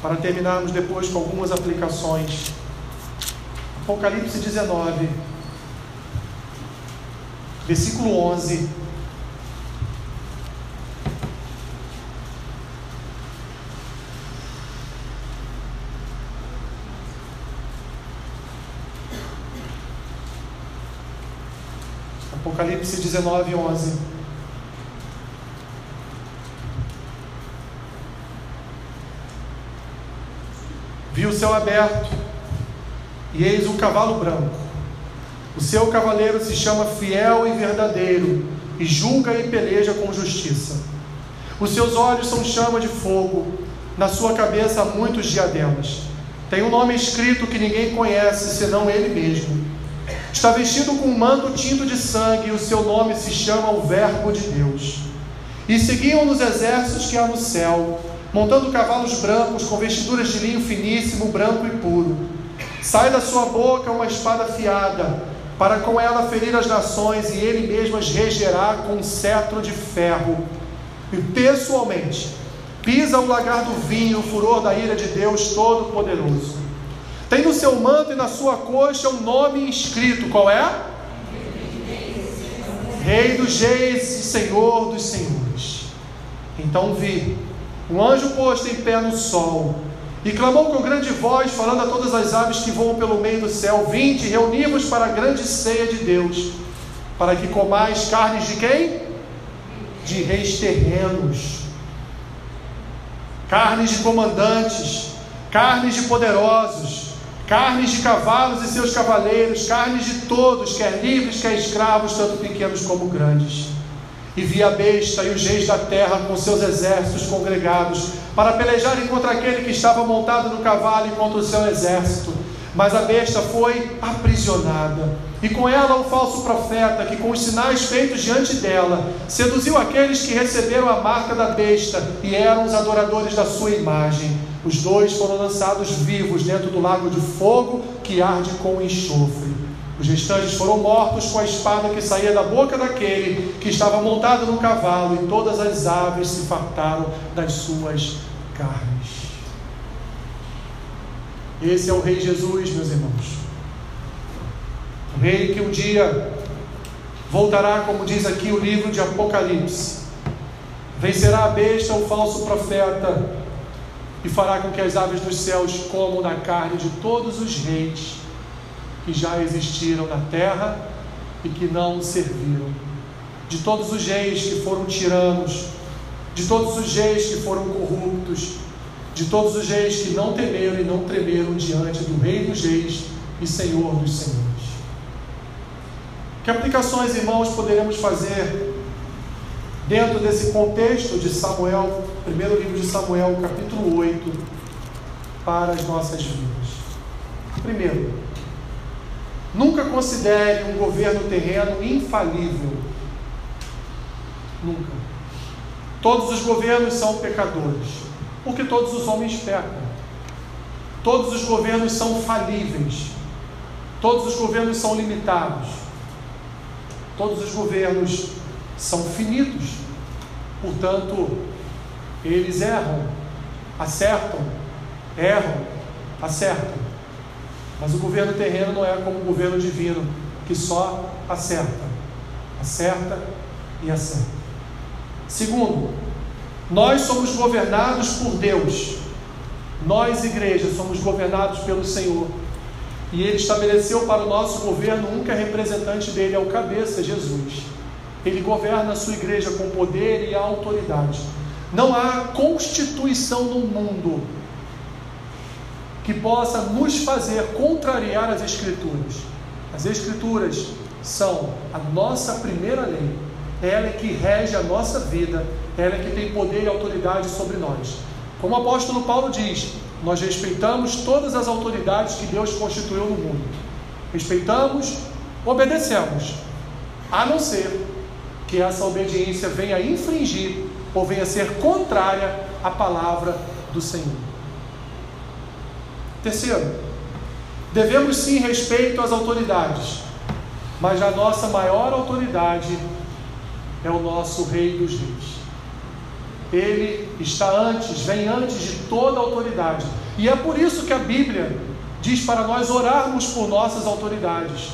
para terminarmos depois com algumas aplicações. Apocalipse 19, versículo 11. Apocalipse 19, 11. Vi o céu aberto, e eis um cavalo branco. O seu cavaleiro se chama Fiel e Verdadeiro, e julga e peleja com justiça. Os seus olhos são chama de fogo, na sua cabeça há muitos diademas. Tem um nome escrito que ninguém conhece, senão ele mesmo. Está vestido com um manto tinto de sangue, e o seu nome se chama o Verbo de Deus. E seguiam nos exércitos que há no céu montando cavalos brancos com vestiduras de linho finíssimo, branco e puro. Sai da sua boca uma espada afiada, para com ela ferir as nações, e ele mesmo as regerá com um cetro de ferro. E pessoalmente pisa o lagar do vinho, o furor da ira de Deus Todo-Poderoso. Tem no seu manto e na sua coxa um nome escrito: qual é? Rei dos Reis e Senhor dos Senhores. Então vi um anjo posto em pé no sol, e clamou com grande voz, falando a todas as aves que voam pelo meio do céu: Vinde, reunimos para a grande ceia de Deus, para que comais carnes de quem? De reis terrenos, carnes de comandantes, carnes de poderosos, carnes de cavalos e seus cavaleiros, carnes de todos, quer livres, quer escravos, tanto pequenos como grandes e vi a besta e os reis da terra com seus exércitos congregados para pelejarem contra aquele que estava montado no cavalo e contra o seu exército. Mas a besta foi aprisionada, e com ela o falso profeta, que com os sinais feitos diante dela, seduziu aqueles que receberam a marca da besta e eram os adoradores da sua imagem. Os dois foram lançados vivos dentro do lago de fogo que arde com enxofre. Os restantes foram mortos com a espada que saía da boca daquele que estava montado no cavalo, e todas as aves se fartaram das suas carnes. Esse é o Rei Jesus, meus irmãos. O Rei que um dia voltará, como diz aqui o livro de Apocalipse, vencerá a besta, o falso profeta, e fará com que as aves dos céus comam da carne de todos os reis que já existiram na terra e que não serviram, de todos os reis que foram tiranos, de todos os reis que foram corruptos, de todos os reis que não temeram e não tremeram diante do Rei dos Reis e Senhor dos Senhores. Que aplicações, irmãos, poderemos fazer dentro desse contexto de Samuel, primeiro livro de Samuel, capítulo 8, para as nossas vidas? Primeiro, Nunca considere um governo terreno infalível. Nunca. Todos os governos são pecadores, porque todos os homens pecam. Todos os governos são falíveis. Todos os governos são limitados. Todos os governos são finitos. Portanto, eles erram, acertam, erram, acertam. Mas o governo terreno não é como o governo divino, que só acerta, acerta e acerta. Segundo, nós somos governados por Deus. Nós, igreja, somos governados pelo Senhor. E Ele estabeleceu para o nosso governo um que é representante dele, é o cabeça, Jesus. Ele governa a sua igreja com poder e autoridade. Não há constituição no mundo que possa nos fazer contrariar as Escrituras. As Escrituras são a nossa primeira lei, ela é que rege a nossa vida, ela é que tem poder e autoridade sobre nós. Como o apóstolo Paulo diz, nós respeitamos todas as autoridades que Deus constituiu no mundo. Respeitamos, obedecemos, a não ser que essa obediência venha infringir ou venha ser contrária à palavra do Senhor. Terceiro, devemos sim respeito às autoridades, mas a nossa maior autoridade é o nosso Rei dos Reis. Ele está antes, vem antes de toda autoridade. E é por isso que a Bíblia diz para nós orarmos por nossas autoridades.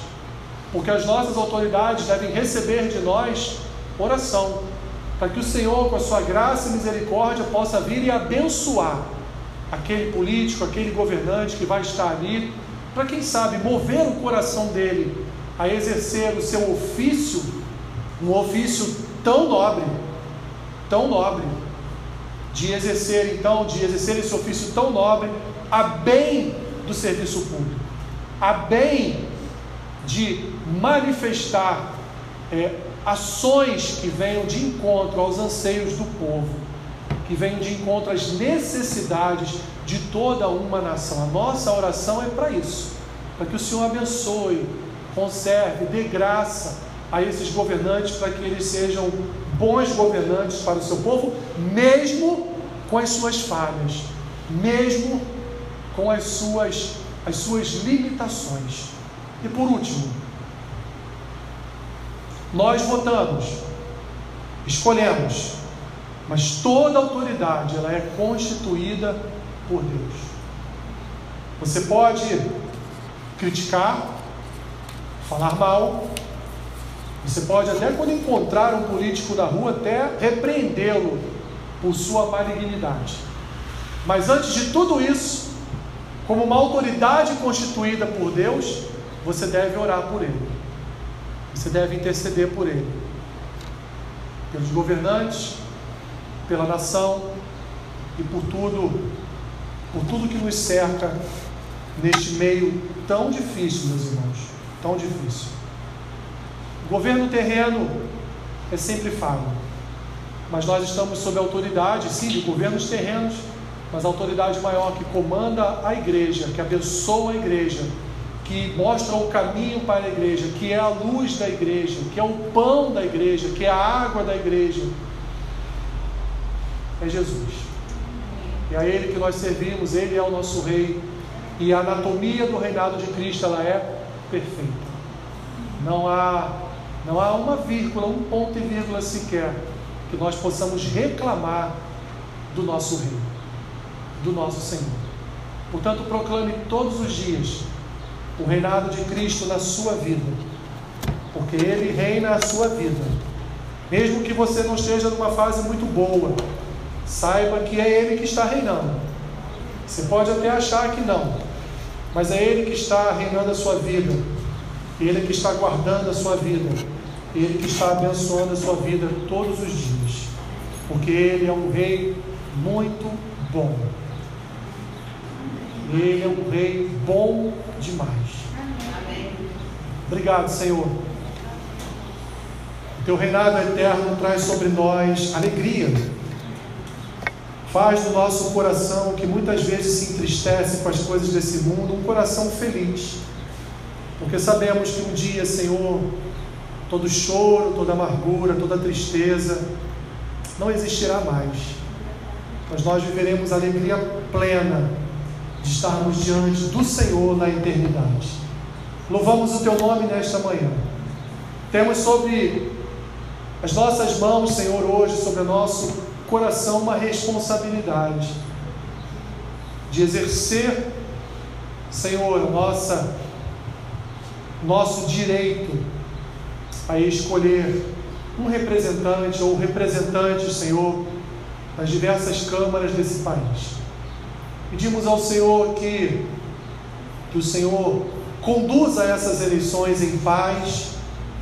Porque as nossas autoridades devem receber de nós oração, para que o Senhor, com a sua graça e misericórdia, possa vir e abençoar aquele político, aquele governante que vai estar ali, para quem sabe mover o coração dele a exercer o seu ofício, um ofício tão nobre, tão nobre, de exercer então, de exercer esse ofício tão nobre a bem do serviço público, a bem de manifestar é, ações que venham de encontro aos anseios do povo, que venham de encontro às necessidades de toda uma nação. A nossa oração é para isso, para que o Senhor abençoe, conserve, dê graça a esses governantes para que eles sejam bons governantes para o seu povo, mesmo com as suas falhas, mesmo com as suas, as suas limitações. E por último, nós votamos, escolhemos, mas toda autoridade ela é constituída por Deus. Você pode criticar, falar mal, você pode até quando encontrar um político na rua até repreendê-lo por sua malignidade. Mas antes de tudo isso, como uma autoridade constituída por Deus, você deve orar por ele. Você deve interceder por ele. Pelos governantes, pela nação e por tudo, por tudo que nos cerca neste meio tão difícil, meus irmãos, tão difícil. O governo terreno é sempre falho, mas nós estamos sob a autoridade, sim, de governos terrenos, mas a autoridade maior que comanda a igreja, que abençoa a igreja, que mostra o caminho para a igreja, que é a luz da igreja, que é o pão da igreja, que é a água da igreja, é Jesus. E a Ele que nós servimos, Ele é o nosso Rei. E a anatomia do reinado de Cristo ela é perfeita. Não há, não há uma vírgula, um ponto e vírgula sequer que nós possamos reclamar do nosso Rei, do nosso Senhor. Portanto, proclame todos os dias o reinado de Cristo na sua vida, porque Ele reina a sua vida. Mesmo que você não esteja numa fase muito boa, saiba que é Ele que está reinando. Você pode até achar que não, mas é Ele que está reinando a sua vida, Ele que está guardando a sua vida, Ele que está abençoando a sua vida todos os dias, porque Ele é um Rei muito bom. Ele é um Rei bom demais. Obrigado, Senhor. Teu reinado eterno traz sobre nós alegria. Faz do nosso coração, que muitas vezes se entristece com as coisas desse mundo, um coração feliz. Porque sabemos que um dia, Senhor, todo choro, toda amargura, toda tristeza não existirá mais. Mas nós viveremos alegria plena de estarmos diante do Senhor na eternidade. Louvamos o teu nome nesta manhã. Temos sobre as nossas mãos, Senhor, hoje, sobre o nosso coração, uma responsabilidade de exercer, Senhor, nossa, nosso direito a escolher um representante ou representantes, Senhor, nas diversas câmaras desse país. Pedimos ao Senhor que, que o Senhor conduza essas eleições em paz,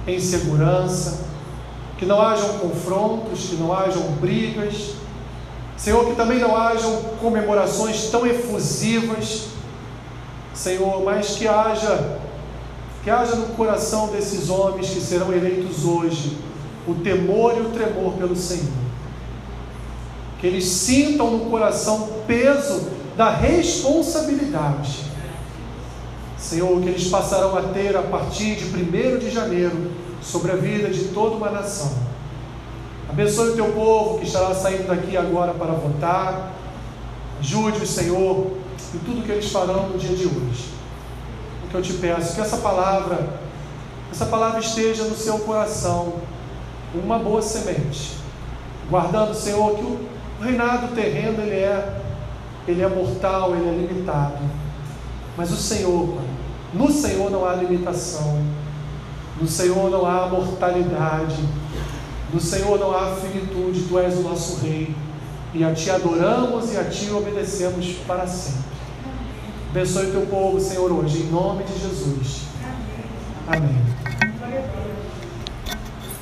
em segurança, que não hajam confrontos, que não hajam brigas, Senhor, que também não hajam comemorações tão efusivas, Senhor, mas que haja, que haja no coração desses homens que serão eleitos hoje, o temor e o tremor pelo Senhor. Que eles sintam no coração o peso da responsabilidade. Senhor, que eles passarão a ter a partir de 1 de janeiro sobre a vida de toda uma nação. Abençoe o teu povo que estará saindo daqui agora para votar. Ajude o Senhor em tudo que eles farão no dia de hoje. O que eu te peço, que essa palavra, essa palavra esteja no seu coração, uma boa semente. Guardando, Senhor, que o reinado terreno ele é, ele é mortal, ele é limitado. Mas o Senhor, no Senhor não há limitação. No Senhor não há mortalidade. No Senhor não há finitude. Tu és o nosso Rei. E a Ti adoramos e a Ti obedecemos para sempre. Abençoe o teu povo, Senhor, hoje, em nome de Jesus. Amém.